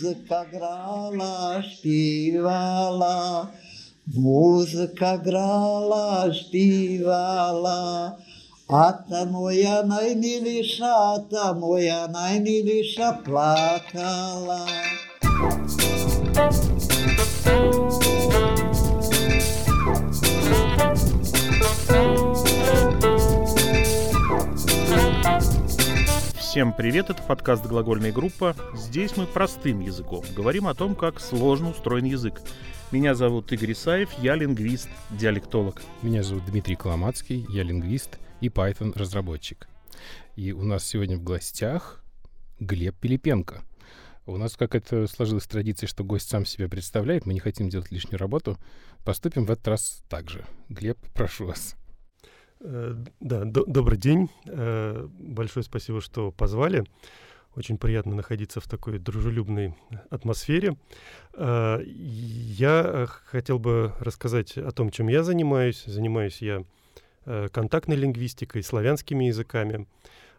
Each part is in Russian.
Музыка грала, śpiewała, Muzyka grała, śpiewała, a ta moja najmilsza, ta moja najmilsza Всем привет, это подкаст «Глагольная группа». Здесь мы простым языком говорим о том, как сложно устроен язык. Меня зовут Игорь Исаев, я лингвист, диалектолог. Меня зовут Дмитрий Коломацкий, я лингвист и Python-разработчик. И у нас сегодня в гостях Глеб Пилипенко. У нас какая-то сложилась традиция, что гость сам себя представляет, мы не хотим делать лишнюю работу. Поступим в этот раз так же. Глеб, прошу вас. Э, да, до добрый день. Э, большое спасибо, что позвали. Очень приятно находиться в такой дружелюбной атмосфере. Э, я хотел бы рассказать о том, чем я занимаюсь. Занимаюсь я контактной лингвистикой, славянскими языками,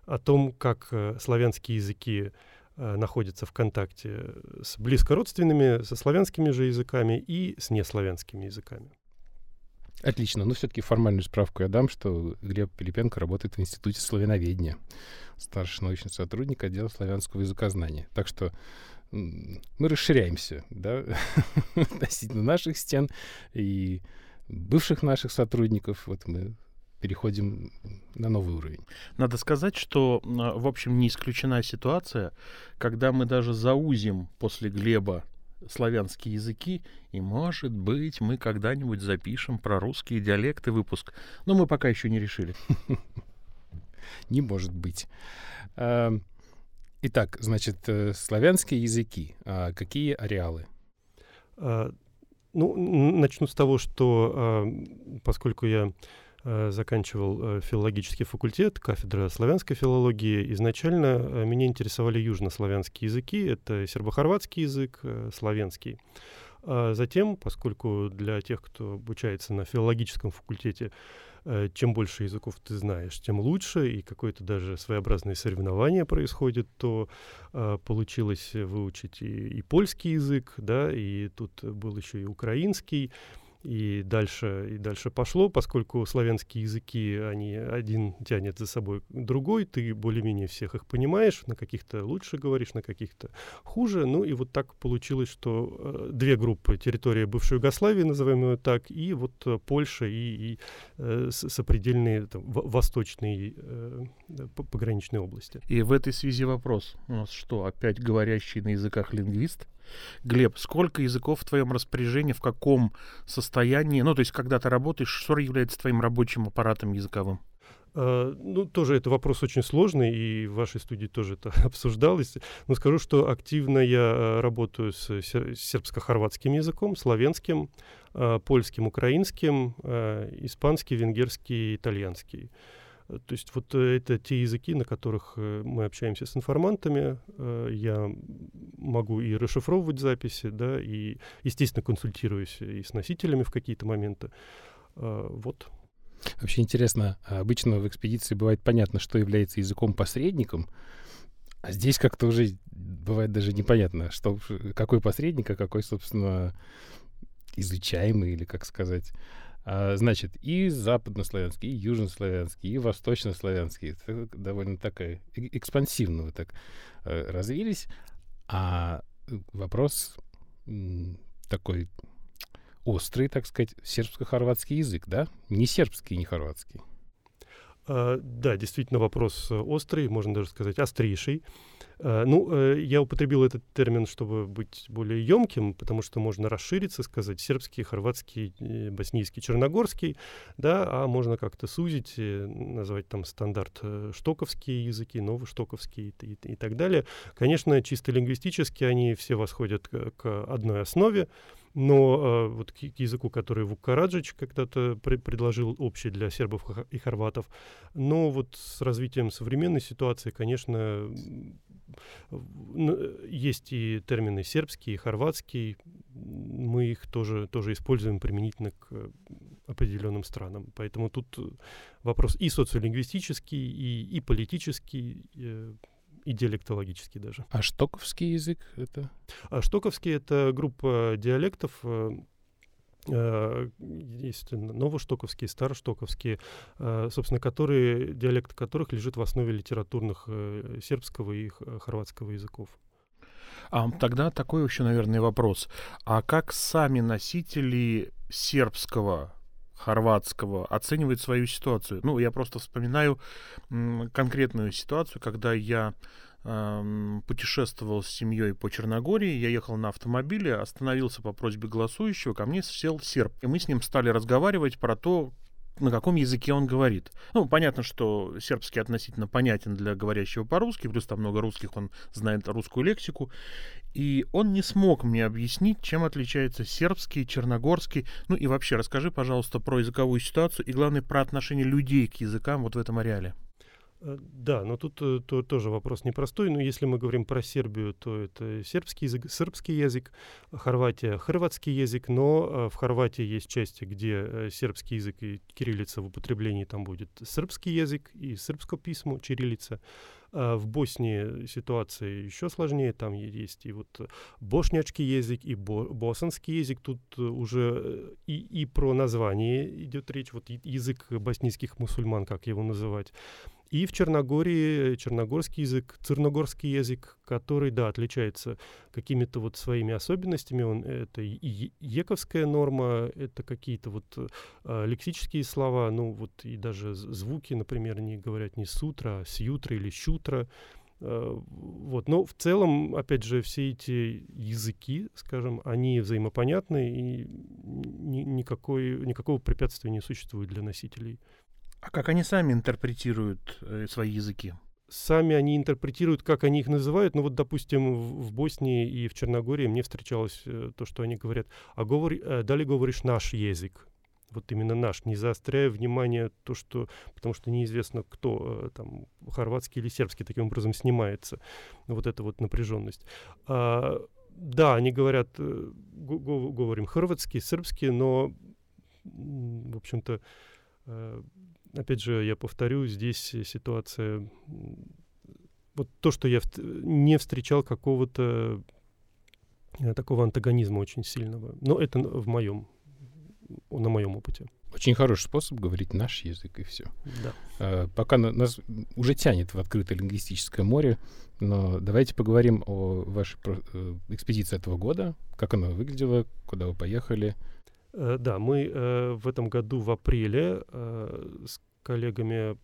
о том, как славянские языки находятся в контакте с близкородственными, со славянскими же языками и с неславянскими языками. Отлично. Но все-таки формальную справку я дам, что Глеб Пилипенко работает в Институте славяноведения. Старший научный сотрудник отдела славянского языкознания. Так что мы расширяемся, да, относительно наших стен и бывших наших сотрудников. Вот мы переходим на новый уровень. Надо сказать, что, в общем, не исключена ситуация, когда мы даже заузим после Глеба славянские языки, и, может быть, мы когда-нибудь запишем про русские диалекты выпуск. Но мы пока еще не решили. Не может быть. Эм, итак, значит, э, славянские языки. А какие ареалы? А, ну, начну с того, что а, поскольку я заканчивал э, филологический факультет, кафедра славянской филологии. Изначально э, меня интересовали южнославянские языки, это сербо-хорватский язык, славянский. А затем, поскольку для тех, кто обучается на филологическом факультете, чем больше языков ты знаешь, тем лучше, и какое-то даже своеобразное соревнование происходит, то э, получилось выучить и, и польский язык, да, и тут был еще и украинский, и дальше, и дальше пошло, поскольку славянские языки, они один тянет за собой другой, ты более-менее всех их понимаешь, на каких-то лучше говоришь, на каких-то хуже. Ну и вот так получилось, что э, две группы, территория бывшей Югославии, назовем ее так, и вот э, Польша и, и э, сопредельные там, восточные э, пограничные области. И в этой связи вопрос. У нас что, опять говорящий на языках лингвист? Глеб, сколько языков в твоем распоряжении, в каком состоянии? Ну, то есть, когда ты работаешь, что является твоим рабочим аппаратом языковым? Uh, ну, тоже это вопрос очень сложный, и в вашей студии тоже это обсуждалось. Но скажу, что активно я uh, работаю с сербско-хорватским языком, славянским, uh, польским, украинским, испанский, венгерский, итальянский. Э, то есть вот э, это те языки, на которых э, мы общаемся с информантами. Я могу и расшифровывать записи, да, и, естественно, консультируюсь и с носителями в какие-то моменты. Вот. Вообще интересно, а обычно в экспедиции бывает понятно, что является языком-посредником, а здесь как-то уже бывает даже непонятно, что, какой посредник, а какой, собственно, изучаемый, или как сказать. А, значит, и западнославянский, и южнославянский, и восточнославянский. Это довольно такая экспансивно вы так э, развились. А вопрос такой острый, так сказать, сербско-хорватский язык, да? Не сербский, не хорватский. А, да, действительно вопрос острый, можно даже сказать острейший. Э, ну, э, я употребил этот термин, чтобы быть более емким, потому что можно расшириться, сказать сербский, хорватский, э, боснийский, черногорский, да, а можно как-то сузить, назвать там стандарт штоковские языки, новоштоковские и, и, и так далее. Конечно, чисто лингвистически они все восходят к, к одной основе, но э, вот к, к языку, который Вук Караджич когда-то при, предложил общий для сербов и хорватов, но вот с развитием современной ситуации, конечно, есть и термины сербский, и хорватский. Мы их тоже, тоже используем применительно к определенным странам. Поэтому тут вопрос и социолингвистический, и, и политический, и диалектологический даже. А штоковский язык это? А штоковский — это группа диалектов, э, э, есть новоштоковские, староштоковские, э, собственно, которые, диалект которых лежит в основе литературных сербского и хорватского языков. А тогда такой еще, наверное, вопрос. А как сами носители сербского хорватского оценивает свою ситуацию. Ну, я просто вспоминаю конкретную ситуацию, когда я э, путешествовал с семьей по Черногории, я ехал на автомобиле, остановился по просьбе голосующего, ко мне сел серб, и мы с ним стали разговаривать про то, на каком языке он говорит. Ну, понятно, что сербский относительно понятен для говорящего по-русски, плюс там много русских, он знает русскую лексику. И он не смог мне объяснить, чем отличается сербский, черногорский. Ну и вообще, расскажи, пожалуйста, про языковую ситуацию и, главное, про отношение людей к языкам вот в этом ареале. Э, да, но тут э, то, тоже вопрос непростой. Но если мы говорим про Сербию, то это сербский язык, сербский язык, Хорватия — хорватский язык, но э, в Хорватии есть части, где сербский язык и кириллица в употреблении, там будет сербский язык и сербское письмо, кириллица. А в Боснии ситуация еще сложнее, там есть и вот бошнячский язык, и бо босанский язык, тут уже и, и про название идет речь, вот язык боснийских мусульман, как его называть. И в Черногории черногорский язык, церногорский язык, который, да, отличается какими-то вот своими особенностями. Он, это ековская норма, это какие-то вот э, лексические слова, ну вот и даже звуки, например, не говорят не сутра, а сьютра или щутра. Э, вот. Но в целом, опять же, все эти языки, скажем, они взаимопонятны, и ни, никакой, никакого препятствия не существует для носителей. А как они сами интерпретируют э, свои языки? Сами они интерпретируют, как они их называют. Ну вот, допустим, в, в Боснии и в Черногории мне встречалось э, то, что они говорят, а говори, э, далее говоришь наш язык. Вот именно наш, не заостряя внимание то, что, потому что неизвестно, кто э, там, хорватский или сербский таким образом снимается. Вот эта вот напряженность. А, да, они говорят, э, говорим хорватский, сербский, но, в общем-то, э, опять же, я повторю, здесь ситуация... Вот то, что я не встречал какого-то э, такого антагонизма очень сильного. Но это в моем, на моем опыте. Очень хороший способ говорить наш язык и все. Да. А, пока на, нас уже тянет в открытое лингвистическое море, но давайте поговорим о вашей э, экспедиции этого года, как она выглядела, куда вы поехали, Э, да, мы э, в этом году в апреле э, с коллегами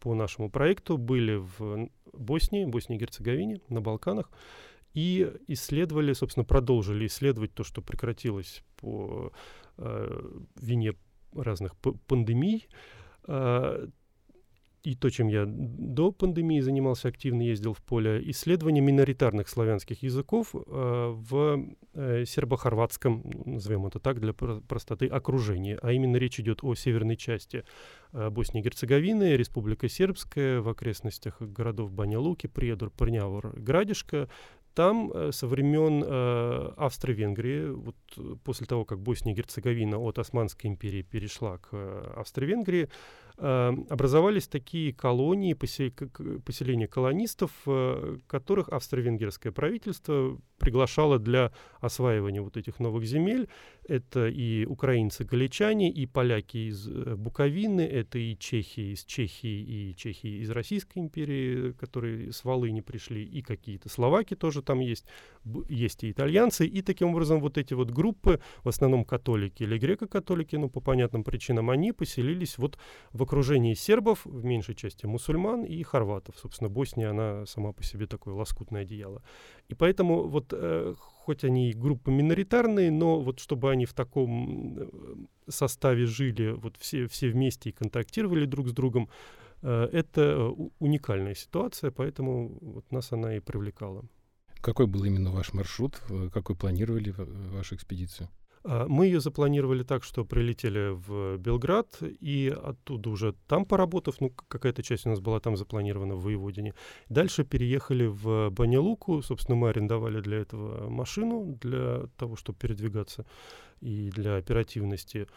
по нашему проекту были в Боснии, Боснии и Герцеговине, на Балканах, и исследовали, собственно, продолжили исследовать то, что прекратилось по вине разных пандемий и то, чем я до пандемии занимался активно, ездил в поле, исследования миноритарных славянских языков э, в э, сербо-хорватском, назовем это так, для простоты, окружении. А именно речь идет о северной части э, Боснии и Герцеговины, Республика Сербская, в окрестностях городов Баня-Луки, Приедор, Парнявор, Градишка, там э, со времен э, Австро-Венгрии, вот э, после того, как Босния и Герцеговина от Османской империи перешла к э, Австро-Венгрии, образовались такие колонии, посел, поселения колонистов, э, которых австро-венгерское правительство приглашало для осваивания вот этих новых земель. Это и украинцы-галичане, и поляки из э, Буковины, это и чехи из Чехии, и чехи из Российской империи, которые с Волыни пришли, и какие-то словаки тоже там есть, есть и итальянцы, и таким образом вот эти вот группы, в основном католики или греко-католики, ну, по понятным причинам, они поселились вот в окружении сербов, в меньшей части мусульман и хорватов. Собственно, Босния, она сама по себе такое лоскутное одеяло. И поэтому вот э, хоть они и группы миноритарные, но вот чтобы они в таком э, составе жили, вот все, все вместе и контактировали друг с другом, э, это э, уникальная ситуация, поэтому вот нас она и привлекала. Какой был именно ваш маршрут? Какой планировали вашу экспедицию? А, мы ее запланировали так, что прилетели в Белград, и оттуда уже там поработав, ну, какая-то часть у нас была там запланирована в Воеводине. Дальше переехали в Банилуку, собственно, мы арендовали для этого машину, для того, чтобы передвигаться и для оперативности.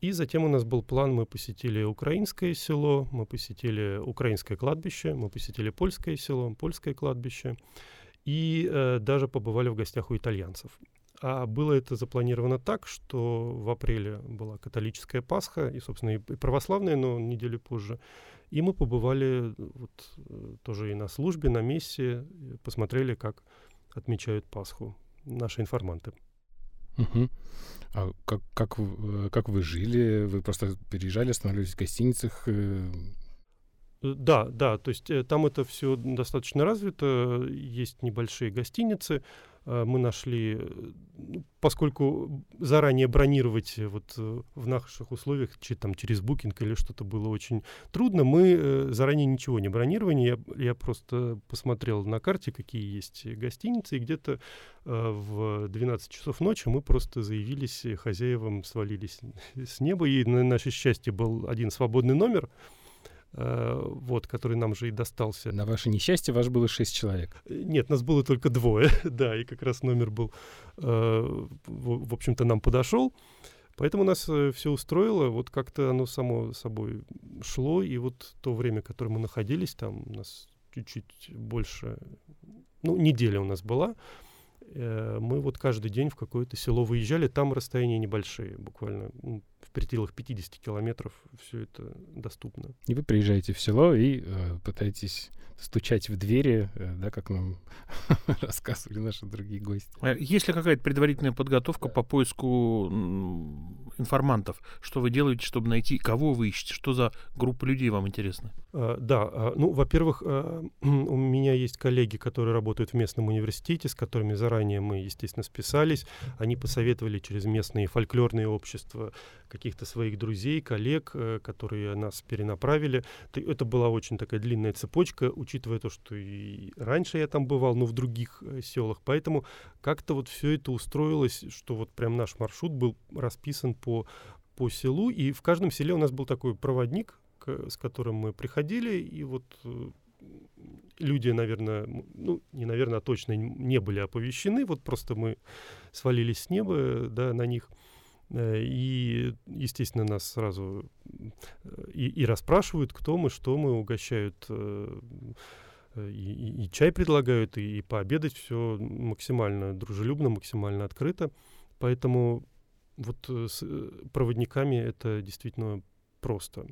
И затем у нас был план, мы посетили украинское село, мы посетили украинское кладбище, мы посетили польское село, польское кладбище и э, даже побывали в гостях у итальянцев. А было это запланировано так, что в апреле была католическая Пасха, и, собственно, и православная, но неделю позже. И мы побывали вот, э, тоже и на службе, на мессе, посмотрели, как отмечают Пасху наши информанты. Угу. А как, как, э, как вы жили? Вы просто переезжали, останавливались в гостиницах? Э? Да, да, то есть там это все достаточно развито, есть небольшие гостиницы, Э, мы нашли, ну, поскольку заранее бронировать вот э, в наших условиях там, через букинг или что-то было очень трудно, мы э, заранее ничего не бронировали. Я, я просто посмотрел на карте, какие есть гостиницы, и где-то в 12 часов ночи мы просто заявились хозяевам, свалились с неба, и на наше счастье был один свободный номер, Э, вот, который нам же и достался. На ваше несчастье ваш было шесть человек. Э, нет, нас было только двое, да, и как раз номер был, э, в, в общем-то, нам подошел. Поэтому нас все устроило, вот как-то оно само собой шло, и вот то время, которое мы находились там, у нас чуть-чуть больше, ну, неделя у нас была, мы вот каждый день в какое-то село выезжали, там расстояния небольшие, буквально ну, пределах 50 километров все это доступно. И вы приезжаете в село и э, пытаетесь стучать в двери, э, да, как нам рассказывали наши другие гости. А есть ли какая-то предварительная подготовка по поиску информантов? Что вы делаете, чтобы найти, кого вы ищете? Что за группа людей вам интересна? А, да, а, ну, во-первых, а, у меня есть коллеги, которые работают в местном университете, с которыми заранее мы, естественно, списались. Они посоветовали через местные фольклорные общества каких-то своих друзей, коллег, э, которые нас перенаправили. Это была очень такая длинная цепочка, учитывая то, что и раньше я там бывал, но в других э, селах. Поэтому как-то вот все это устроилось, что вот прям наш маршрут был расписан по, по селу, и в каждом селе у нас был такой проводник, с которым мы приходили, и вот э, люди, наверное, ну, не наверное, а точно не были оповещены, вот просто мы свалились с неба, да, на них, Э, и, естественно, нас сразу э, и, и расспрашивают, кто мы, что мы, угощают э, и, и, и чай предлагают, и, и пообедать все максимально дружелюбно, максимально открыто. Поэтому вот с проводниками это действительно просто.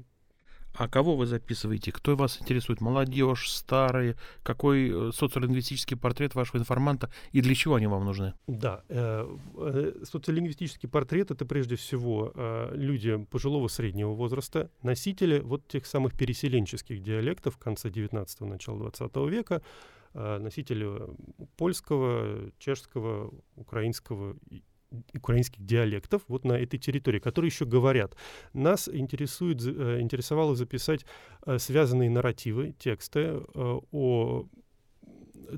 А кого вы записываете? Кто вас интересует? Молодежь, старые? Какой э, социолингвистический портрет вашего информанта и для чего они вам нужны? Да, э, э, социолингвистический портрет это прежде всего э, люди пожилого среднего возраста, носители вот тех самых переселенческих диалектов конца 19-го, начала 20 века, э, носители польского, чешского, украинского украинских диалектов вот на этой территории, которые еще говорят. Нас интересует, э, интересовало записать э, связанные нарративы, тексты э, о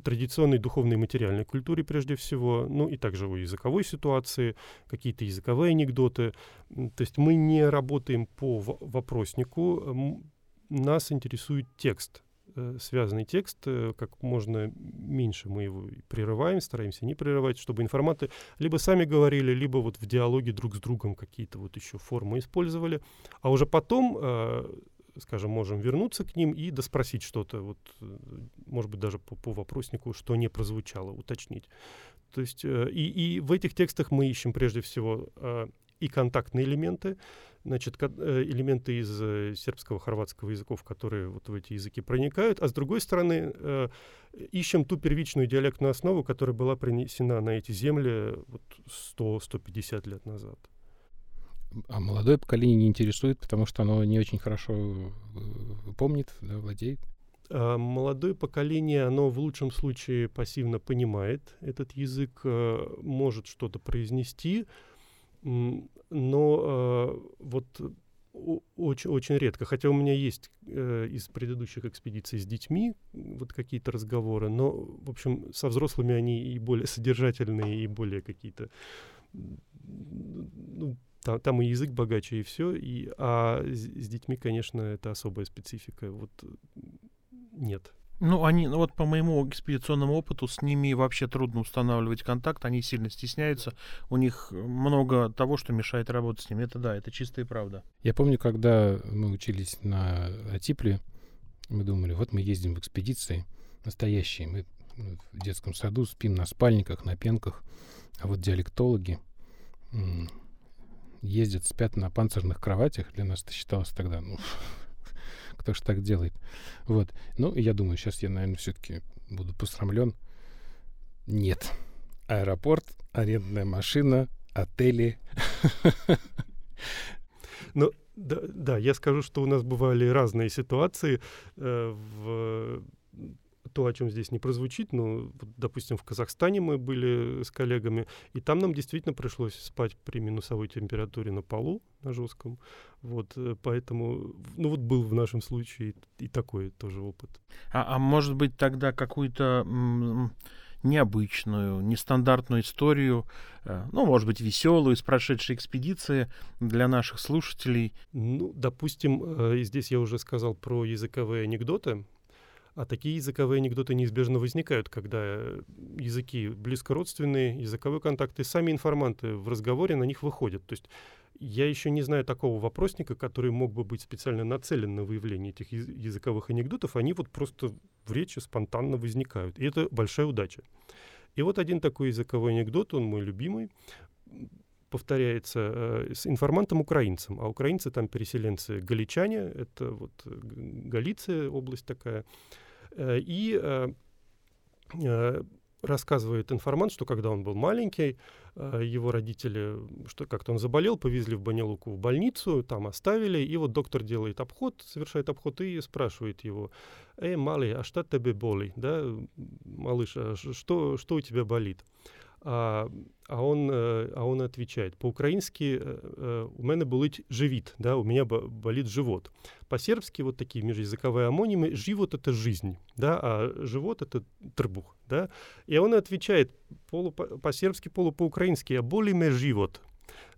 традиционной духовной и материальной культуре прежде всего, ну и также о языковой ситуации, какие-то языковые анекдоты. То есть мы не работаем по вопроснику, нас интересует текст, Э, связанный текст, э, как можно меньше мы его прерываем, стараемся не прерывать, чтобы информаты либо сами говорили, либо вот в диалоге друг с другом какие-то вот еще формы использовали, а уже потом, э, скажем, можем вернуться к ним и доспросить что-то, вот, может быть, даже по, по вопроснику, что не прозвучало, уточнить. То есть и, и в этих текстах мы ищем прежде всего и контактные элементы, значит, э, элементы из э, сербского, хорватского языков, которые вот в эти языки проникают, а с другой стороны э, ищем ту первичную диалектную основу, которая была принесена на эти земли вот 100-150 лет назад. А молодое поколение не интересует, потому что оно не очень хорошо помнит, да, владеет? А молодое поколение, оно в лучшем случае пассивно понимает этот язык, может что-то произнести, но э, вот очень, очень редко. Хотя у меня есть э, из предыдущих экспедиций с детьми вот какие-то разговоры, но, в общем, со взрослыми они и более содержательные, и более какие-то... Ну, там, там и язык богаче, и все. И, а с, с детьми, конечно, это особая специфика. Вот нет. Ну, они, ну, вот по моему экспедиционному опыту, с ними вообще трудно устанавливать контакт, они сильно стесняются, у них много того, что мешает работать с ними. Это да, это чистая правда. Я помню, когда мы учились на Атипле, мы думали, вот мы ездим в экспедиции настоящие, мы в детском саду спим на спальниках, на пенках, а вот диалектологи ездят, спят на панцирных кроватях. Для нас это считалось тогда, ну, кто ж так делает. Вот. Ну, я думаю, сейчас я, наверное, все-таки буду посрамлен. Нет. Аэропорт, арендная машина, отели. Ну, да, да, я скажу, что у нас бывали разные ситуации. Э, в то, о чем здесь не прозвучит, вот, допустим, в Казахстане мы были с коллегами, и там нам действительно пришлось спать при минусовой температуре на полу, на жестком. Вот, э, поэтому, ну, вот был в нашем случае и такой тоже опыт. А, а может быть, тогда какую-то необычную, нестандартную историю, э, ну, может быть, веселую из прошедшей экспедиции для наших слушателей? Ну, допустим, э, здесь я уже сказал про языковые анекдоты. А такие языковые анекдоты неизбежно возникают, когда языки близкородственные, языковые контакты, сами информанты в разговоре на них выходят. То есть я еще не знаю такого вопросника, который мог бы быть специально нацелен на выявление этих языковых анекдотов. Они вот просто в речи спонтанно возникают. И это большая удача. И вот один такой языковой анекдот, он мой любимый, повторяется э, с информантом-украинцем. А украинцы там переселенцы галичане, это вот э, Галиция, область такая. Э, и рассказывает информант, что когда он был маленький, его родители, что как-то он заболел, повезли в Банилуку в больницу, там оставили, и вот доктор делает обход, совершает обход и спрашивает его, «Эй, малый, а что тебе боли?» Да, малыш, а что, что у тебя болит? А, а, он, э, а он отвечает, по-украински э, э, у меня болит живит, да, у меня болит живот. По-сербски вот такие межязыковые амонимы, живот — это жизнь, да, а живот — это трбух, да. И он отвечает полу по-сербски, полу по-украински, а боли живот,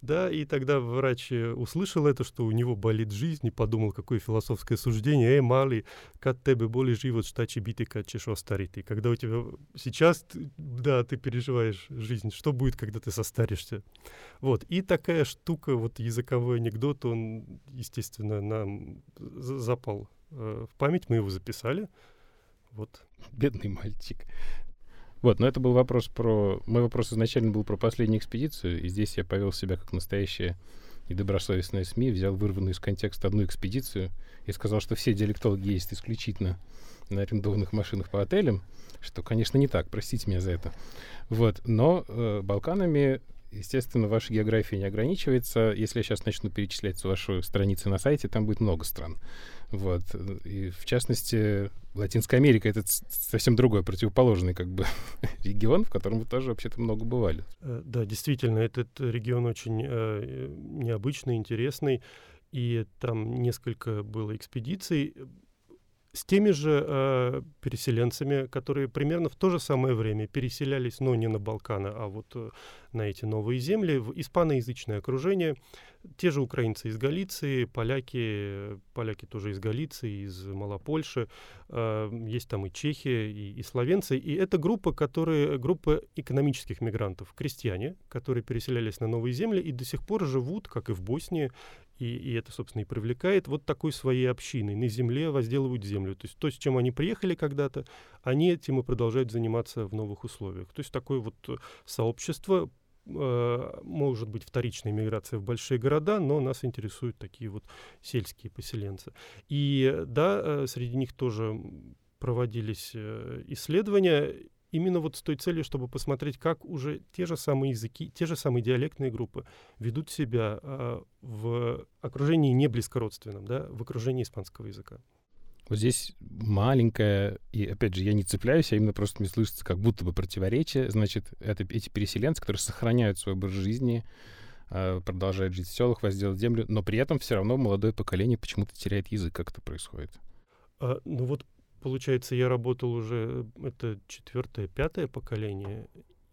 да, и тогда врач э, услышал это, что у него болит жизнь, и подумал, какое философское суждение. Эй, мали, как тебе боли живот, штачи биты, как чешо старит. И когда у тебя сейчас, да, ты переживаешь жизнь, что будет, когда ты состаришься? Вот, и такая штука, вот языковой анекдот, он, естественно, нам запал э, в память, мы его записали. Вот. Бедный мальчик. Вот, но это был вопрос про... Мой вопрос изначально был про последнюю экспедицию, и здесь я повел себя как настоящая и добросовестная СМИ, взял вырванную из контекста одну экспедицию и сказал, что все диалектологи есть исключительно на арендованных машинах по отелям, что, конечно, не так, простите меня за это. Вот, но э, Балканами Естественно, ваша география не ограничивается. Если я сейчас начну перечислять ваши страницы на сайте, там будет много стран. Вот. И в частности, Латинская Америка — это совсем другой, противоположный как бы регион, в котором вы тоже вообще-то много бывали. Э, да, действительно, этот регион очень э, необычный, интересный. И там несколько было экспедиций с теми же э, переселенцами, которые примерно в то же самое время переселялись, но не на Балканы, а вот э, на эти новые земли, в испаноязычное окружение. Те же украинцы из Галиции, поляки, поляки тоже из Галиции, из Малопольши, э, есть там и чехи, и, и словенцы. И это группа, которые, группа экономических мигрантов, крестьяне, которые переселялись на новые земли и до сих пор живут, как и в Боснии, и, и это, собственно, и привлекает вот такой своей общиной. На земле возделывают землю. То есть то, с чем они приехали когда-то, они этим и продолжают заниматься в новых условиях. То есть такое вот э, сообщество, э, может быть, вторичная миграция в большие города, но нас интересуют такие вот сельские поселенцы. И да, э, среди них тоже проводились э, исследования, именно вот с той целью, чтобы посмотреть, как уже те же самые языки, те же самые диалектные группы ведут себя э, в окружении не близкородственном, да, в окружении испанского языка. Вот здесь маленькое, и опять же, я не цепляюсь, а именно просто мне слышится как будто бы противоречие. Значит, это эти переселенцы, которые сохраняют свой образ жизни, э, продолжают жить в селах, возделать землю, но при этом все равно молодое поколение почему-то теряет язык. Как это происходит? А, ну вот получается, я работал уже, это четвертое, пятое поколение,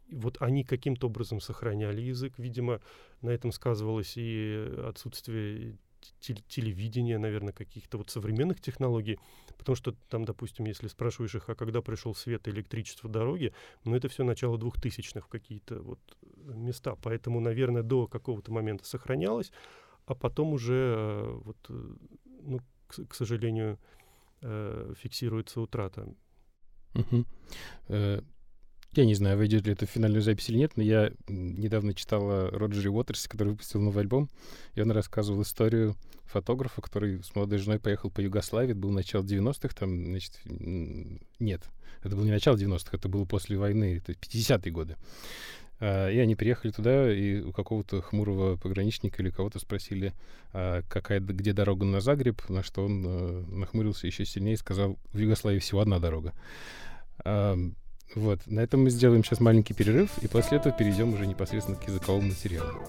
вот они каким-то образом сохраняли язык. Видимо, на этом сказывалось и отсутствие телевидения, наверное, каких-то вот современных технологий. Потому что там, допустим, если спрашиваешь их, а когда пришел свет и электричество дороги, ну это все начало двухтысячных в какие-то вот места. Поэтому, наверное, до какого-то момента сохранялось, а потом уже, вот, ну, к, к сожалению, фиксируется утрата. Угу. Я не знаю, войдет ли это в финальную запись или нет, но я недавно читал о Роджере Уотерсе, который выпустил новый альбом, и он рассказывал историю фотографа, который с молодой женой поехал по Югославии, это было начало 90-х, там, значит, нет, это было не начало 90-х, это было после войны, это 50-е годы. А, и они приехали туда, и у какого-то хмурого пограничника или кого-то спросили, а какая, где дорога на Загреб, на что он э, нахмурился еще сильнее и сказал, в Югославии всего одна дорога. Вот, на этом мы сделаем сейчас маленький перерыв, и после этого перейдем уже непосредственно к языковому материалу.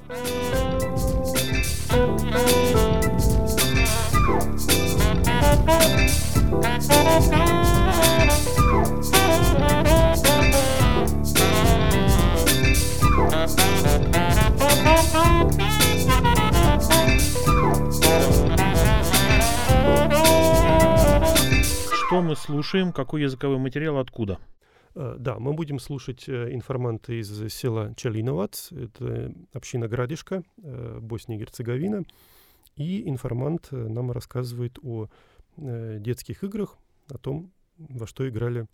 Что мы слушаем? Какой языковой материал? Откуда? Э, да, мы будем слушать э, информанта из села Чалиновац, это община Градишка, э, Босния и Герцеговина. И информант нам рассказывает о детских играх, о том, во что играли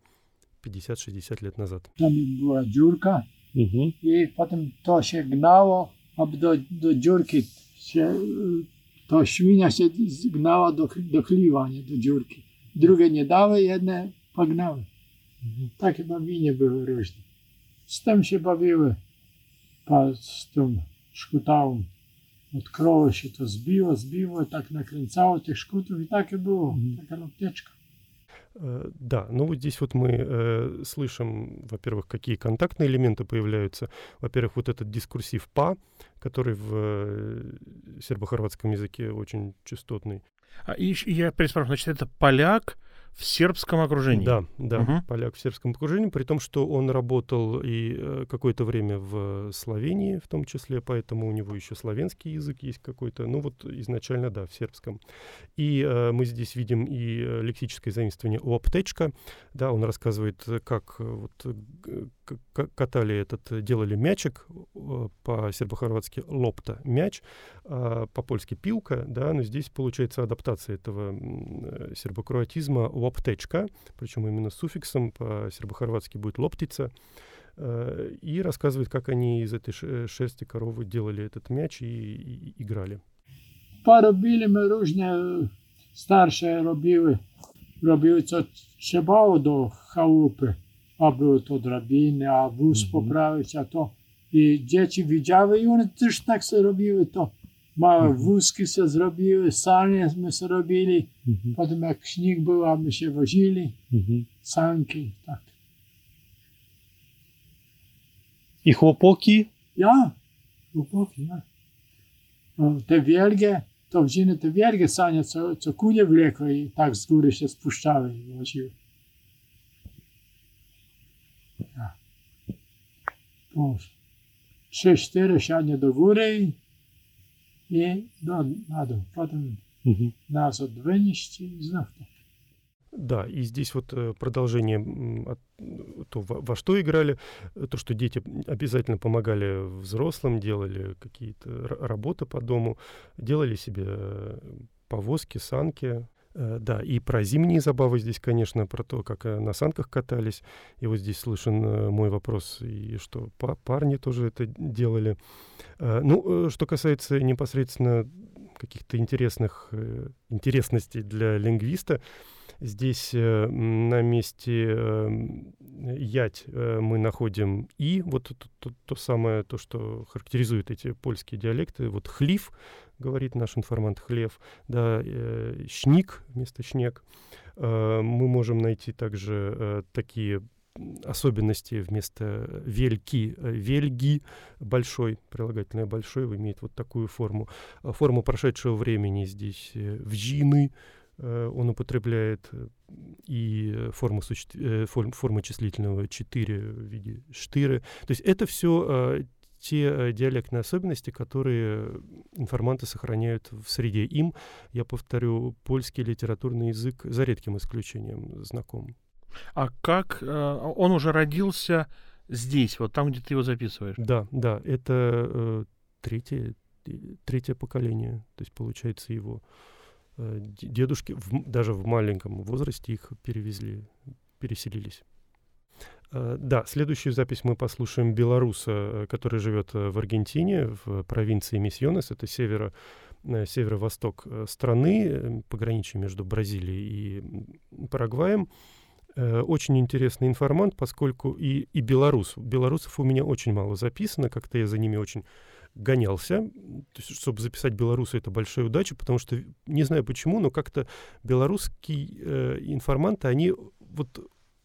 50-60 лет назад. Там была дюрка, угу. и потом то gnało, a do, do dziurki się, to świnia się gnała do, do chliwa, nie do dziurki. Drugie nie dały, jedne pognały. Takie bawienie były różne. Z tym się bawiły, z tym szkutałą. Od krowy się to zbiło, zbiło, tak nakręcało tych szkutów i takie było, taka lopteczka. Да, ну вот здесь вот мы э, слышим, во-первых, какие контактные элементы появляются. Во-первых, вот этот дискурсив «па», который в э, сербо-хорватском языке очень частотный. А, и я переспрашиваю, значит, это поляк, в сербском окружении. Да, да, угу. поляк в сербском окружении, при том, что он работал и э, какое-то время в Словении, в том числе, поэтому у него еще славянский язык есть какой-то, ну вот изначально, да, в сербском. И э, мы здесь видим и э, лексическое заимствование «оптечка», да, он рассказывает, как э, вот катали этот, делали мячик, по сербо-хорватски лопта, мяч, а по-польски пилка, да, но здесь получается адаптация этого сербо-кроатизма лоптечка, причем именно с суффиксом, по-сербо-хорватски будет лоптица, и рассказывает, как они из этой шерсти коровы делали этот мяч и, и играли. Поробили мы różne starsze robiły, robiły co trzeba do chałupy. A były to drabiny, a wóz mhm. poprawić, a to i dzieci widziały i one też tak sobie robiły to. Małe mhm. wózki sobie zrobiły, sanie my sobie robili, mhm. potem jak śnieg był, a my się wozili, mhm. sanki, tak. I chłopoki? Ja, chłopoki, ja. No, te wielkie, to wzięli te wielkie sanie, co, co kunie wlekły i tak z góry się spuszczały i woziły. Trzy-cztery sianie do góry i do, na dół. Potem угу. нас вынести и знов так. Да, и здесь вот э, продолжение то, во, что играли, то, что дети обязательно помогали взрослым, делали какие-то работы по дому, делали себе э, повозки, санки, Э, да, и про зимние забавы здесь, конечно, про то, как э, на санках катались. И вот здесь слышен э, мой вопрос, и что парни тоже это делали. Ну, что касается непосредственно каких-то интересных интересностей для лингвиста, Здесь э, на месте э, ять э, мы находим и, вот то, то, то самое, то, что характеризует эти польские диалекты, вот хлив, говорит наш информант хлев, да, э, шник вместо снег. Э, мы можем найти также э, такие особенности вместо вельки, э, вельги большой, прилагательное большой, имеет вот такую форму. Форму прошедшего времени здесь вжины, Э, он употребляет э, и форму, суще... Э, форму числительного 4 в виде штыры. То есть это все те диалектные особенности, которые информанты сохраняют в среде. Им, я повторю, польский литературный язык за редким исключением знаком. А как он уже родился здесь, вот там, где ты его записываешь? Да, да, это третье, третье поколение, то есть получается его Э, дедушки в, даже в маленьком возрасте их перевезли, переселились. Э, да, следующую запись мы послушаем белоруса, э, который живет в Аргентине, в провинции Миссионес, это северо, северо-восток страны, пограничие между Бразилией и Парагваем. Очень интересный информант, поскольку и, и белорус. Белорусов у меня очень мало записано, как-то я за ними очень гонялся. То есть, чтобы записать белоруса, это большая удача, потому что, не знаю почему, но как-то белорусские э, информанты, они вот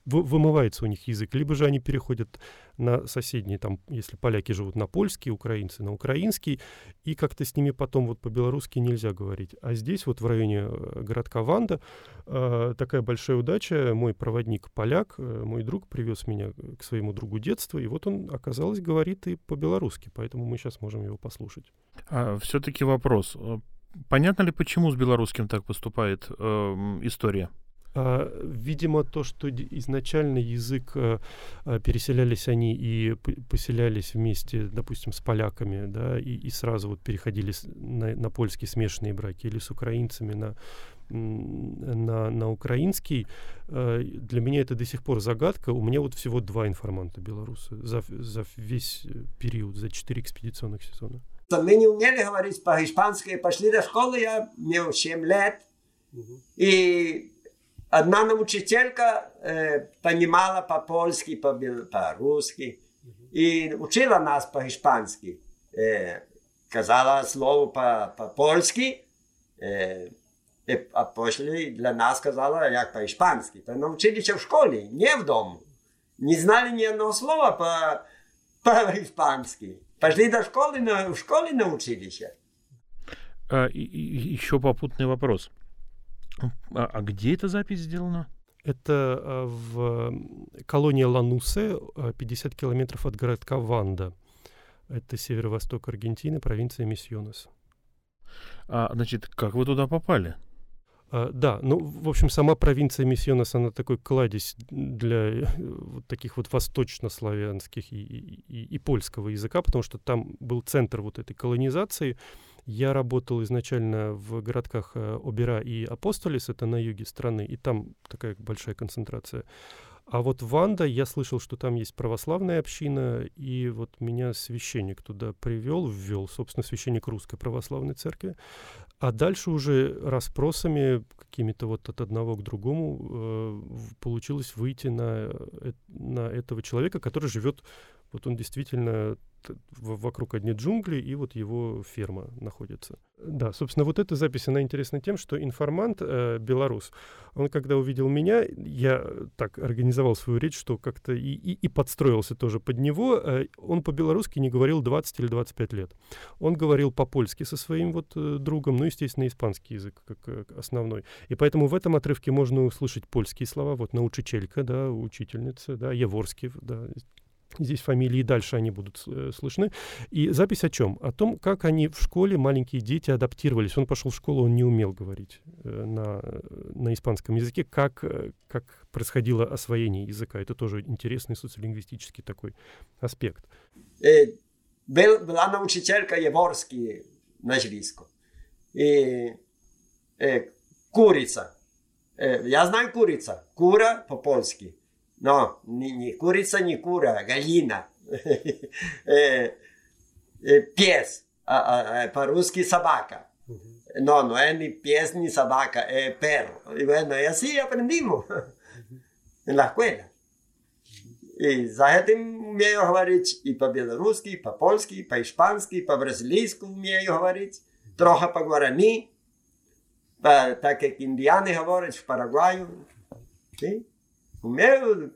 вымывается у них язык, либо же они переходят на соседние, там, если поляки живут на польский, украинцы на украинский, и как-то с ними потом вот по-белорусски нельзя говорить. А здесь вот в районе э, городка Ванда э, такая большая удача. Мой проводник поляк, э, мой друг привез меня к своему другу детства, и вот он, оказалось, говорит и по-белорусски, поэтому мы сейчас можем его послушать. А, все-таки вопрос. Э, понятно ли, почему с белорусским так поступает э, история? А, видимо, то, что изначально язык э, а, переселялись они и поселялись вместе, допустим, с поляками, да, и, и сразу вот переходили на, на польские смешанные браки или с украинцами на на, на украинский. Э, для меня это до сих пор загадка. У меня вот всего два информанта белоруса за, за весь период, за четыре экспедиционных сезона. Мы не умели говорить по-испански. Пошли до школы, я имел 7 лет. Угу. И Одна учителька э, понимала по-польски, по-русски и учила нас по-испански. Э, казала слово по-польски, э, а после для нас сказала як по-испански. То научились в школе, не в дому. Не знали ни одного слова по, по-испански. Пошли до школы, в школе научились. А, и, и, еще попутный вопрос. А, а где эта запись сделана? Это а, в колонии Ланусе, 50 километров от городка Ванда. Это северо-восток Аргентины, провинция Миссионес. А, значит, как вы туда попали? А, да, ну, в общем, сама провинция Миссионес, она такой кладезь для э, вот таких вот восточнославянских и, и, и польского языка, потому что там был центр вот этой колонизации. Я работал изначально в городках э, Обера и Апостолис, это на юге страны, и там такая большая концентрация. А вот Ванда, я слышал, что там есть православная община, и вот меня священник туда привел, ввел, собственно, священник Русской Православной Церкви. А дальше уже расспросами какими-то вот от одного к другому э, получилось выйти на, э, на этого человека, который живет, вот он действительно вокруг одни джунгли, и вот его ферма находится. Да, собственно, вот эта запись, она интересна тем, что информант, э, белорус, он когда увидел меня, я так организовал свою речь, что как-то и, и, и подстроился тоже под него, э, он по-белорусски не говорил 20 или 25 лет. Он говорил по-польски со своим вот э, другом, ну, естественно, испанский язык как э, основной. И поэтому в этом отрывке можно услышать польские слова, вот научителька, да, учительница, да, Еворский, да, Здесь фамилии и дальше они будут э, слышны. И запись о чем? О том, как они в школе, маленькие дети, адаптировались. Он пошел в школу, он не умел говорить э, на, на испанском языке, как, э, как происходило освоение языка. Это тоже интересный социолингвистический такой аспект. Был, была научителька Еворский назwisko. И э, курица. Э, я знаю курица. Кура по-польски. No, ni, ni kurica, ni kura, галина. Pies, по-русски собака. No, no es ni pies ni собака, es perro. Y bueno, y así aprendimos en la escuela. И за этим умею говорить и по-белорусски, и по-польски, и по-испански, и по-бразилийски умею говорить, трохи по-гуарани, так как индианы говорят в Парагваю. У меня...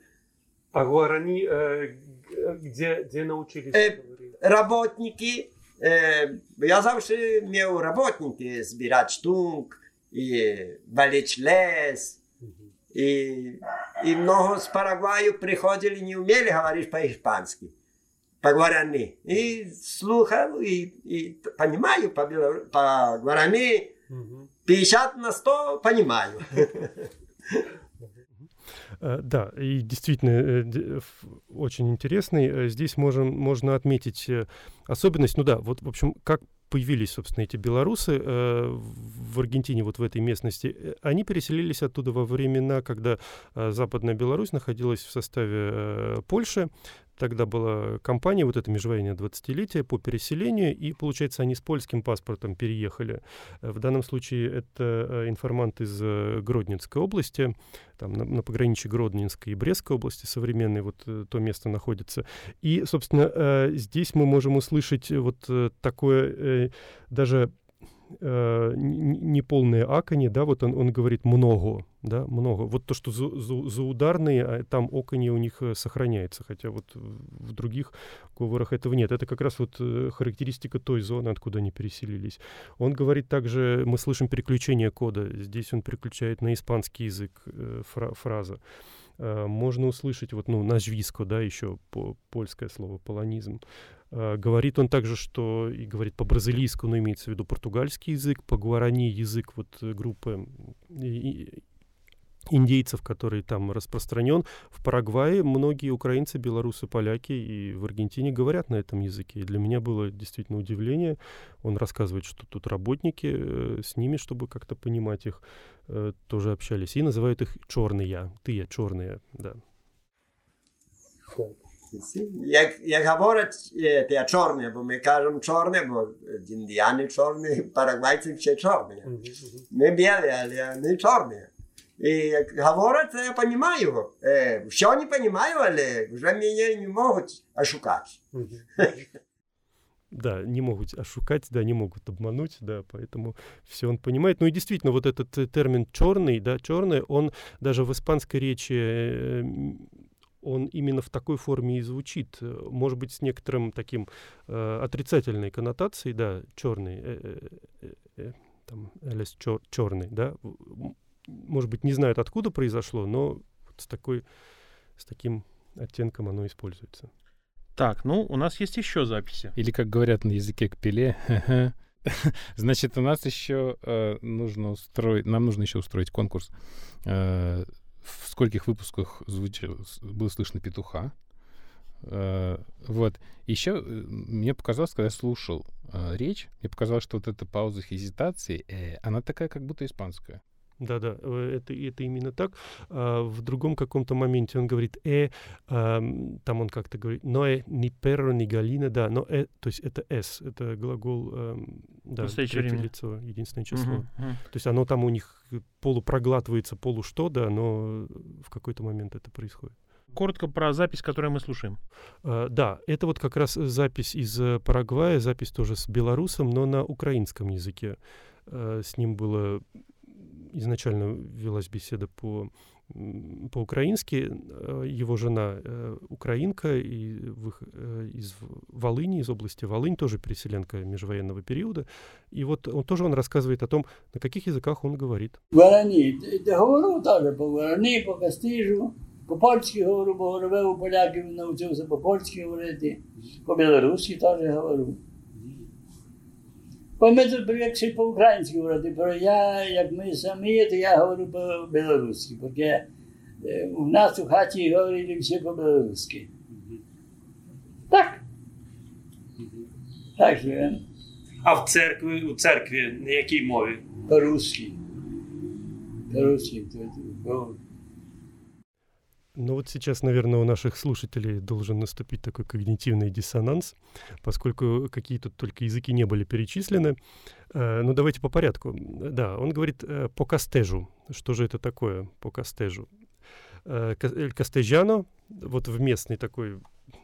А гуарани э, где, где научились э, Работники. Э, я завжди имел работники збирать штук и валить лес. И, и много с Парагваю приходили, не умели говорить по-испански. по-гуарани. И слухал, и, и понимаю по-гуарани. 50 на 100 понимаю. Э, да, и действительно э, очень интересный. Э, здесь можем, можно отметить особенность, ну да, вот, в общем, как появились, собственно, эти белорусы в Аргентине, вот в этой местности, они переселились оттуда во времена, когда Западная Беларусь находилась в составе Польши. Тогда была компания, вот это межвоенное 20-летие по переселению, и, получается, они с польским паспортом переехали. Э, в данном случае это э, информант из э, Гродненской области, там на, на пограничье Гродненской и Брестской области современной, вот то место находится. И, собственно, здесь мы можем услышать вот такое даже неполные акони, да, вот он, он говорит много, да, много. Вот то, что за, за, за ударные, а там окони у них э, сохраняется, хотя вот в других говорах этого нет. Это как раз вот э, характеристика той зоны, откуда они переселились. Он говорит также, мы слышим переключение кода, здесь он переключает на испанский язык э, фра, фраза. Можно услышать вот, ну, нажвиско, да, еще по, польское слово, полонизм. Говорит он также, что и говорит по-бразилийски, но имеется в виду португальский язык, по-гуарани язык вот группы индейцев, который там распространен. В Парагвае многие украинцы, белорусы, поляки и в Аргентине говорят на этом языке. И для меня было действительно удивление. Он рассказывает, что тут работники э, с ними, чтобы как-то понимать их, э, тоже общались. И называют их черные, ты, черные, да. Jak, jak говорят, те черные, бо мы кажем черные, бо индианы черные, парагвайцы все черные. Мы белые, але они черные. И говорят, я понимаю, э, все не понимаю, але уже меня не могут ошукать. Да, не могут ошукать, да, не могут обмануть, да, поэтому все он понимает. Ну и действительно, вот этот термин черный, да, черный, он даже в испанской речи э, он именно в такой форме и звучит. Может быть, с некоторым таким э, отрицательной коннотацией, да, черный, э, э, э, э там, чер, черный, да. Может быть, не знают, откуда произошло, но с, такой, с таким оттенком оно используется. Так, ну, у нас есть еще записи. Или, как говорят на языке кпеле, значит, у нас еще э, нужно устроить, нам нужно еще устроить конкурс э, в скольких выпусках звучало, было слышно петуха. Uh, вот. Еще э, мне показалось, когда я слушал uh, речь, мне показалось, что вот эта пауза хезитации, э, она такая, как будто испанская. Да-да, э, это, это именно так. А в другом каком-то моменте он говорит «э», а, там он как-то говорит «но э ни перро, ни галина», да, но «э», то есть это «с», это глагол, а, да, третье времени. лицо, единственное число. Uh-huh, uh-huh. То есть оно там у них полупроглатывается, полу что, да, но в какой-то момент это происходит. Коротко про запись, которую мы слушаем. Uh, да, это вот как раз запись из э, Парагвая, запись тоже с белорусом, но на украинском языке. Uh, с ним было изначально велась беседа по по-украински. Э, его жена э, украинка и, э, из Волыни, из области Волынь, тоже переселенка межвоенного периода. И вот он тоже он рассказывает о том, на каких языках он говорит. Гуарани. Говорю тоже по-гуарани, по-кастижу. По-польски говорю, бо говорив у поляків, навчився по-польськи говорити. По-білоруськи теж говорю. Бо ми тут привикли по-українськи говорити, бо я, як ми самі, то я говорю по-білоруськи, бо у нас у хаті говорили всі по-білоруськи. Так. Так живемо. А в церкві, у церкві на якій мові? По-русски. По-русски. Ну вот сейчас, наверное, у наших слушателей должен наступить такой когнитивный диссонанс, поскольку какие-то только языки не были перечислены. Э, ну давайте по порядку. Да, он говорит э, по кастежу. Что же это такое по кастежу? Э, кастежано, вот в местной такой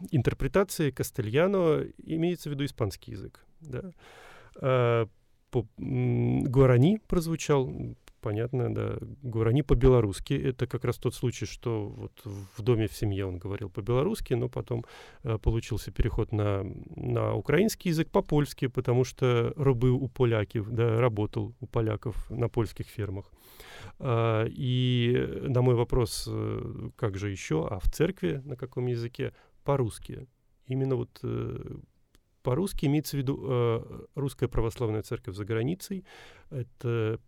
интерпретации кастельяно имеется в виду испанский язык. Да? По, гуарани прозвучал, понятно, да. Гуарани по-белорусски. Это как раз тот случай, что вот в доме в семье он говорил по-белорусски, но потом э, получился переход на, на украинский язык по-польски, потому что рабы у поляков, да, работал у поляков на польских фермах. Э, и на мой вопрос, э, как же еще, а в церкви на каком языке? По-русски. Именно вот э, по-русски имеется в виду э, Русская Православная Церковь за границей. Это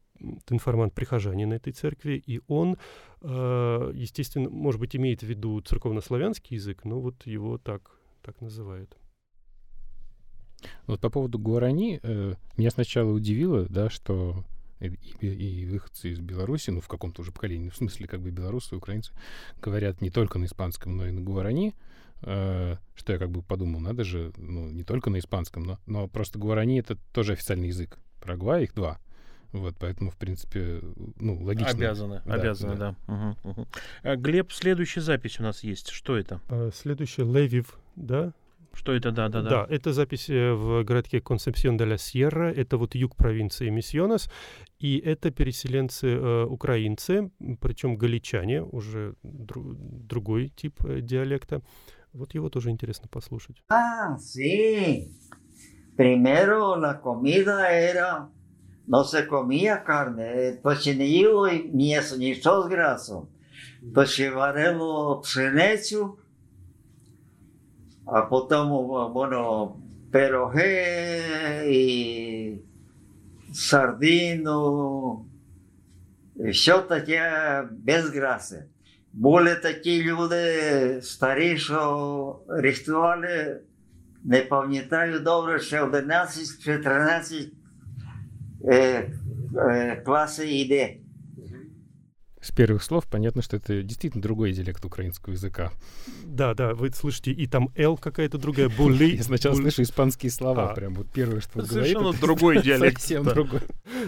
информант прихожанин этой церкви, и он, э, естественно, может быть, имеет в виду церковнославянский язык, но вот его так, так называют. Вот по поводу гуарани, э, меня сначала удивило, да, что и, и, выходцы из Беларуси, ну, в каком-то уже поколении, в смысле, как бы белорусы, украинцы, говорят не только на испанском, но и на гуарани, э, что я как бы подумал, надо же, ну, не только на испанском, но, но просто гуарани — это тоже официальный язык. Парагвая их два. Вот, поэтому, в принципе, ну, логично. Обязаны, да, обязаны, да. да. Угу, угу. А, Глеб, следующая запись у нас есть. Что это? А, следующая Левив, да? Что это, да, да, да? Да, это запись э, в городке Консепсион де ла Сьерра, это вот юг провинции Миссионас, и это переселенцы э, украинцы, причем галичане, уже дру- другой тип э, диалекта. Вот его тоже интересно послушать. Ah, sí. Primero la comida era, no se comía carne, то ще не їло м'ясо, нічого з грасом. То ще варило пшеницю, а потім, bueno, пироги і сардину, і все таке без граси. Були такі люди старі, що рихтували, не пам'ятаю добре, ще 11 чи 13 呃呃，不，是伊的。С первых слов понятно, что это действительно другой диалект украинского языка. Да, да, вы слышите, и там «л» какая-то другая, «були». Я сначала слышу испанские слова, а, прям вот первое, что он говорит. Совершенно другой диалект. Совсем другой.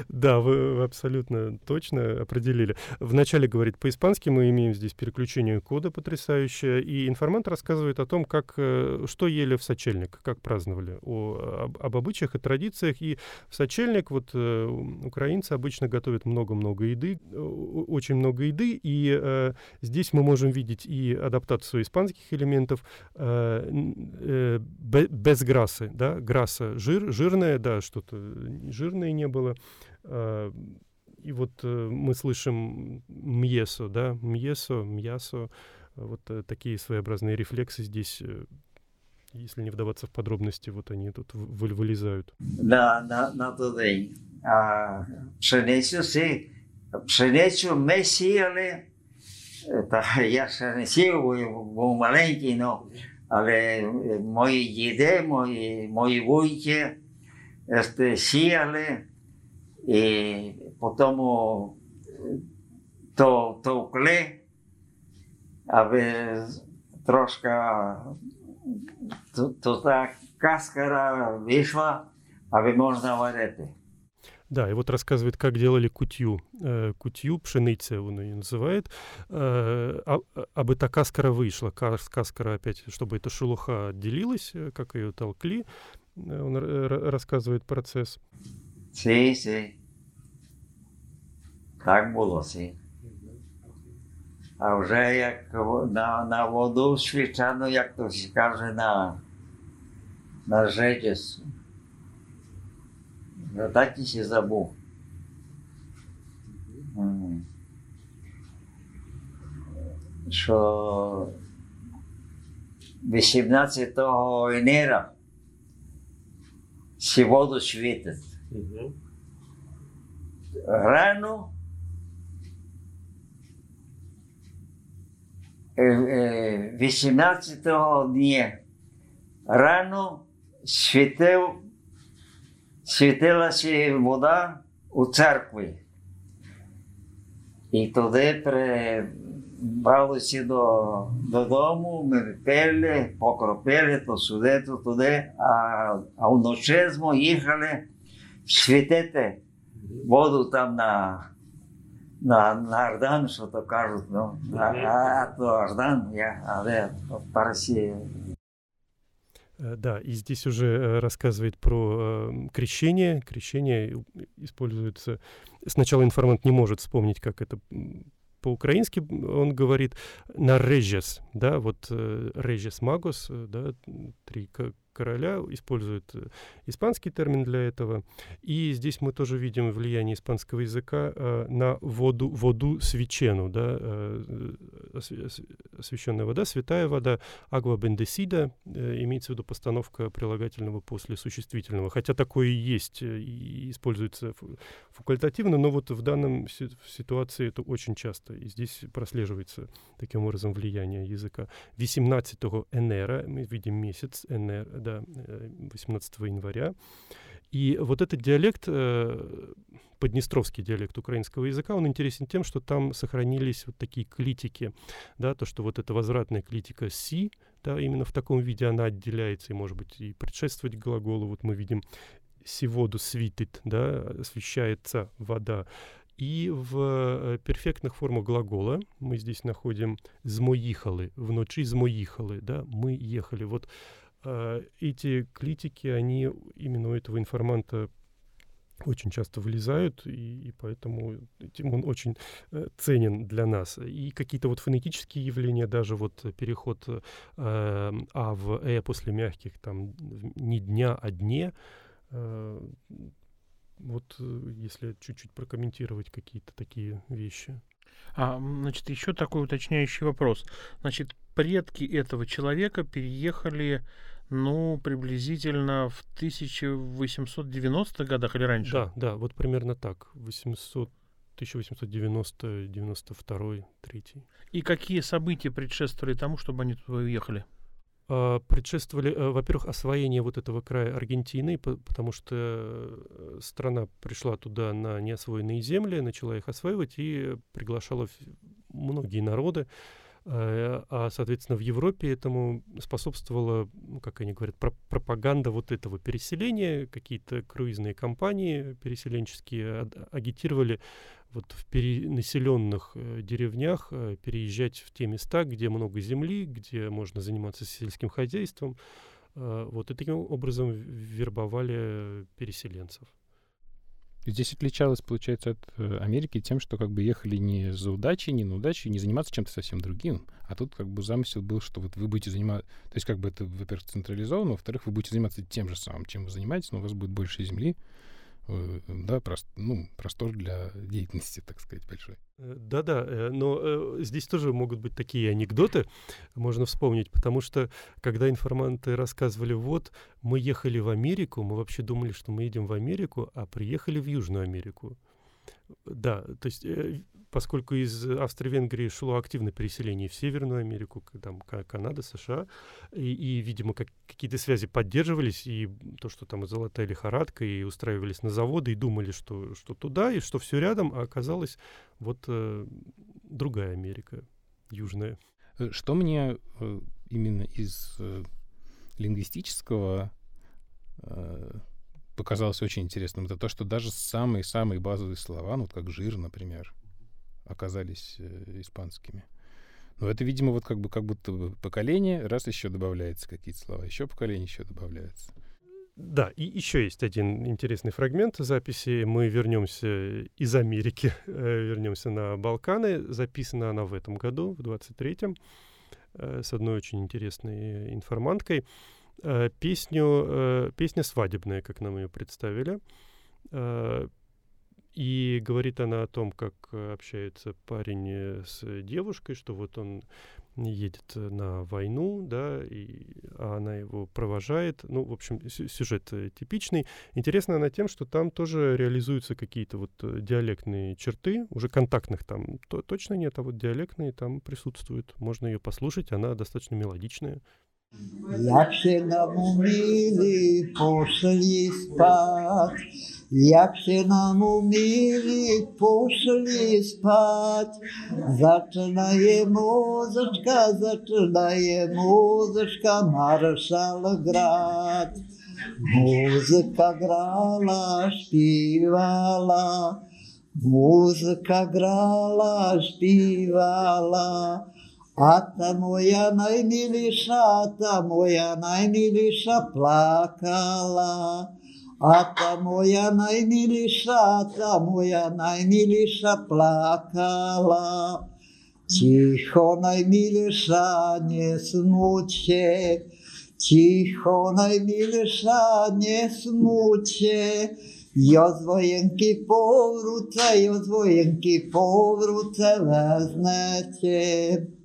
Да, вы абсолютно точно определили. Вначале говорит по-испански, мы имеем здесь переключение кода потрясающее, и информант рассказывает о том, как, э, что ели в сочельник, как праздновали, о, об, об обычаях и традициях. И в сочельник вот э, украинцы обычно готовят много-много еды, очень много много еды, и э, здесь мы можем видеть и адаптацию испанских элементов э, э, без грасы, да, граса жир, жирная, да, что-то жирное не было. Э, и вот э, мы слышим мьесо, да, мьесо, мьясо, вот э, такие своеобразные рефлексы здесь э, если не вдаваться в подробности, вот они тут вылезают. Да, на, на тудей. А, пшеницю си пшеницю ми сіяли, та я ще не сів, був маленький, ну, але мої діди, мої, мої вуйки сіяли, і потім то товкли, аби трошки то, то та каскара вийшла, аби можна варити. Да, и вот рассказывает, как делали кутью. Э, кутью, пшеница он ее называет. Э, а, абы та каскара вышла. Кас, каскара опять, чтобы эта шелуха отделилась, э, как ее толкли. Он рассказывает процесс. Sí, sí. Так було, sí. А вже як на, на воду свічану, як то каже, на, на житість. Так і ще забув. Що 18 Венера всі воду світить. Рано 18 дня рано світив светела се вода у церкви И тоде пре брало се до, до дому, ме пеле, покропеле то судето тоде, а, а у ноче смо светете воду там на на, на Ардан, што кажат, но, а, а, то Ардан, ја, а, ве, Парсија, да, и здесь уже э, рассказывает про э, крещение. Крещение используется... Сначала информант не может вспомнить, как это по-украински он говорит на режес, да, вот режес магос, да, три короля, используют э, испанский термин для этого. И здесь мы тоже видим влияние испанского языка э, на воду, воду свечену, да, э, освященная вода, святая вода, агва бендесида, э, имеется в виду постановка прилагательного после существительного. Хотя такое и есть, э, и используется факультативно, но вот в данном ситуации это очень часто. И здесь прослеживается таким образом влияние языка. 18 Энера, мы видим месяц Энер, да, 18 э, января. И вот этот диалект, э, поднестровский диалект украинского языка, он интересен тем, что там сохранились вот такие клитики, да, то, что вот эта возвратная клитика «си», да, именно в таком виде она отделяется и, может быть, и предшествовать глаголу. Вот мы видим «сиводу свитит», да, освещается вода. И в э, перфектных формах глагола мы здесь находим «змоїхали», «вночі змоїхали», да, «мы ехали». Вот э, эти клитики, они именно у этого информанта очень часто вылезают, и, и поэтому этим он очень э, ценен для нас. И какие-то вот фонетические явления, даже вот переход э, а в э после мягких, там, не дня, а дне, э, вот э, если чуть-чуть прокомментировать какие-то такие вещи. А, значит, еще такой уточняющий вопрос. Значит, предки этого человека переехали, ну, приблизительно в 1890-х годах или раньше? Да, да, вот примерно так. 800 1890, 92, 3. И какие события предшествовали тому, чтобы они туда уехали? А, предшествовали, э, во-первых, освоение вот этого края Аргентины, потому что э, страна пришла туда на неосвоенные земли, начала их осваивать и приглашала многие народы. Э, а, соответственно, в Европе этому способствовала, ну, как они говорят, пропаганда вот этого переселения. Какие-то круизные компании переселенческие агитировали вот в перенаселенных э, деревнях э, переезжать в те места, где много земли, где можно заниматься сельским хозяйством. Вот и таким образом вербовали переселенцев. Здесь отличалось, получается, от э, Америки тем, что как бы ехали не за удачей, не на удачу, не заниматься чем-то совсем другим. А тут как бы замысел был, что вот вы будете заниматься... То есть как бы это, во-первых, централизовано, во-вторых, вы будете заниматься тем же самым, чем вы занимаетесь, но у вас будет больше земли, да, прост, ну, простор для деятельности, так сказать, большой. Э, да-да, э, но здесь тоже могут быть такие анекдоты, можно вспомнить, потому что когда информанты рассказывали, вот, мы ехали в Америку, мы вообще думали, что мы едем в Америку, а приехали в Южную Америку. Да, то есть поскольку из Австро-Венгрии шло активное переселение в Северную Америку, там, Канада, США, и, и видимо, как, какие-то связи поддерживались, и то, что там золотая лихорадка, и устраивались на заводы, и думали, что, что туда, и что все рядом, а оказалось вот э, другая Америка, южная. Э, что мне э, именно из э, лингвистического э, показалось очень интересным, это то, что даже самые-самые базовые слова, ну, вот как жир, например, оказались э, испанскими. Но это, видимо, вот как бы как будто бы поколение, раз еще добавляется какие-то слова, еще поколение еще добавляется. Да, и еще есть один интересный фрагмент записи. Мы вернемся из Америки, э, вернемся на Балканы. Записана она в этом году, в 23-м, э, с одной очень интересной информанткой. Э, песню, э, песня свадебная, как нам ее представили. Э, и говорит она о том, как э, общается парень э, с девушкой, что вот он едет на войну, да, и а она его провожает. Ну, в общем, сюжет типичный. Интересна она тем, что там тоже реализуются какие-то вот диалектные черты, уже контактных там то, точно нет, а вот диалектные там присутствуют. Можно ее послушать, она достаточно мелодичная. Jak się namówili, poszli spać. Jak się namówili, poszli spać. Zaczynaje muzyczka, zaczynaje muzyczka, marszal grać. Muzyka grala, śpiewala, muzyka grala, śpiewala. Tata moja najmilíša, tá moja najmilíša plakala. A tá moja najmilíša, tá moja najmilíša plakala. Ticho najmilíša, nesmúte. Ticho najmilíša, nesmúte. Jozvojenky povruce, jozvojenky povruce veznete.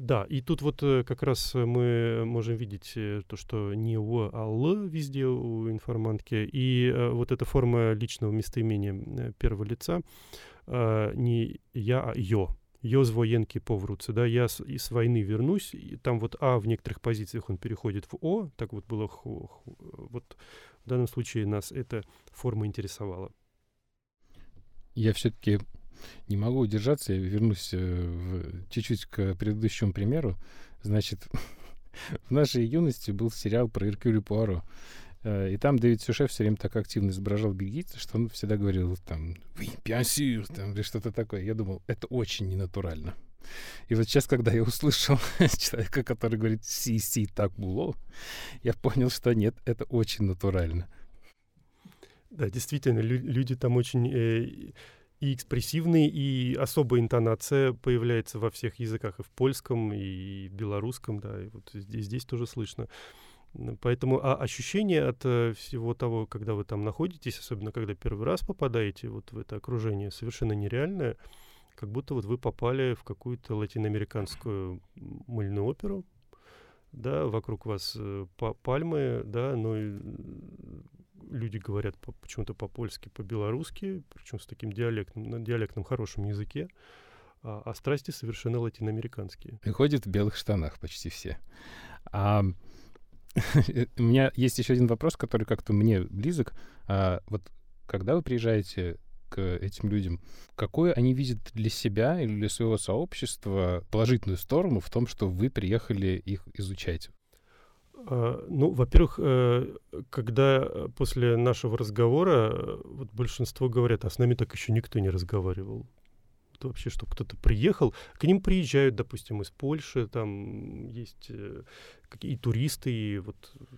Да, и тут вот э, как раз мы можем видеть э, то, что не «в», а «л» везде у информантки. И э, вот эта форма личного местоимения э, первого лица э, не «я», а «ё». «Ё з военки повруцы», да, «я с, и с войны вернусь». И там вот «а» в некоторых позициях он переходит в «о», так вот было ху- ху- Вот в данном случае нас эта форма интересовала. Я все-таки не могу удержаться, я вернусь э, в- чуть-чуть к предыдущему примеру. Значит, в нашей юности был сериал про Иркюль Пуаро. Э, И там Дэвид Сюше все время так активно изображал бельгийца, что он всегда говорил там «Oui, bien sûr», там, или что-то такое. Я думал, это очень ненатурально. И вот сейчас, когда я услышал человека, который говорит «си, си, так было», я понял, что нет, это очень натурально. Да, действительно, лю- люди там очень э, и экспрессивные, и особая интонация появляется во всех языках, и в польском, и в белорусском, да, и вот здесь, здесь тоже слышно. Поэтому а ощущение от э, всего того, когда вы там находитесь, особенно когда первый раз попадаете вот в это окружение, совершенно нереальное, как будто вот вы попали в какую-то латиноамериканскую мыльную оперу, да, вокруг вас э, па- пальмы, да, но м, люди говорят по- почему-то по-польски, по-белорусски, причем с таким диалектом, на диалектном хорошем языке, а, а страсти совершенно латиноамериканские. И ходят в белых штанах почти все. А у меня есть еще один вопрос, который как-то мне близок. А, вот когда вы приезжаете к этим людям, какую они видят для себя или для своего сообщества положительную сторону в том, что вы приехали их изучать? А, Ну, во-первых, э, когда э, после нашего разговора э, вот большинство говорят, а с нами так еще никто не разговаривал. Вообще, чтобы кто-то приехал, к ним приезжают, допустим, из Польши, там есть э, и туристы, и вот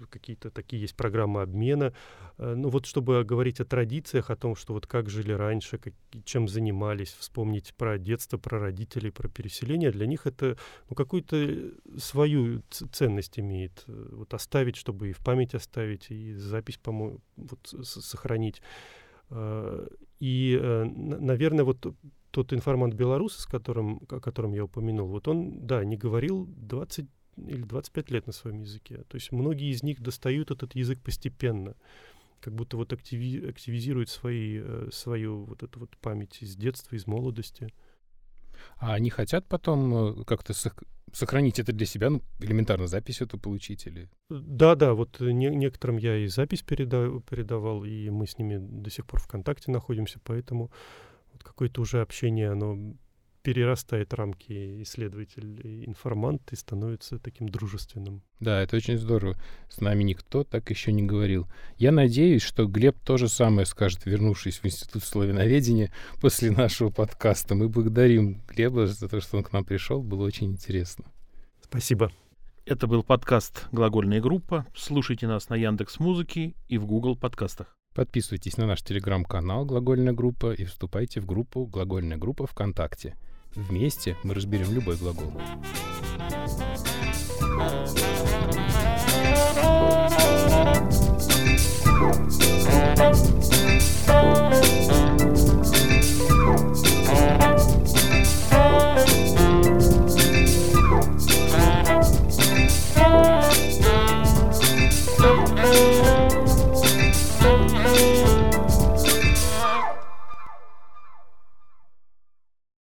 какие-то такие есть программы обмена. Э, Ну вот чтобы говорить о традициях, о том, что вот как жили раньше, как, чем занимались, вспомнить про детство, про родителей, про переселение, для них это ну, какую-то свою ценность имеет. э, Вот оставить, чтобы и в память оставить, и запись, по-моему, вот сохранить. И, наверное, вот тот информант белорус, с которым, о котором я упомянул, вот он, да, не говорил 20 или 25 лет на своем языке. То есть многие из них достают этот язык постепенно, как будто вот активи- активизируют свои, э, свою вот эту вот память из детства, из молодости. А они хотят потом э, как-то сох- сохранить это для себя, ну, элементарно запись эту получить или... Да, да, вот э, не- некоторым я и запись переда- передавал, и мы с ними до сих пор в контакте находимся, поэтому какое-то уже общение, оно перерастает рамки исследователь и информант и становится таким дружественным. Да, это очень здорово. С нами никто так еще не говорил. Я надеюсь, что Глеб то же самое скажет, вернувшись в Институт славяноведения после нашего подкаста. Мы благодарим Глеба за то, что он к нам пришел. Было очень интересно. Спасибо. Это был подкаст «Глагольная группа». Слушайте нас на Яндекс Музыке и в Google подкастах. Подписывайтесь на наш телеграм-канал «Глагольная группа» и вступайте в группу «Глагольная группа ВКонтакте». Вместе мы разберем любой глагол.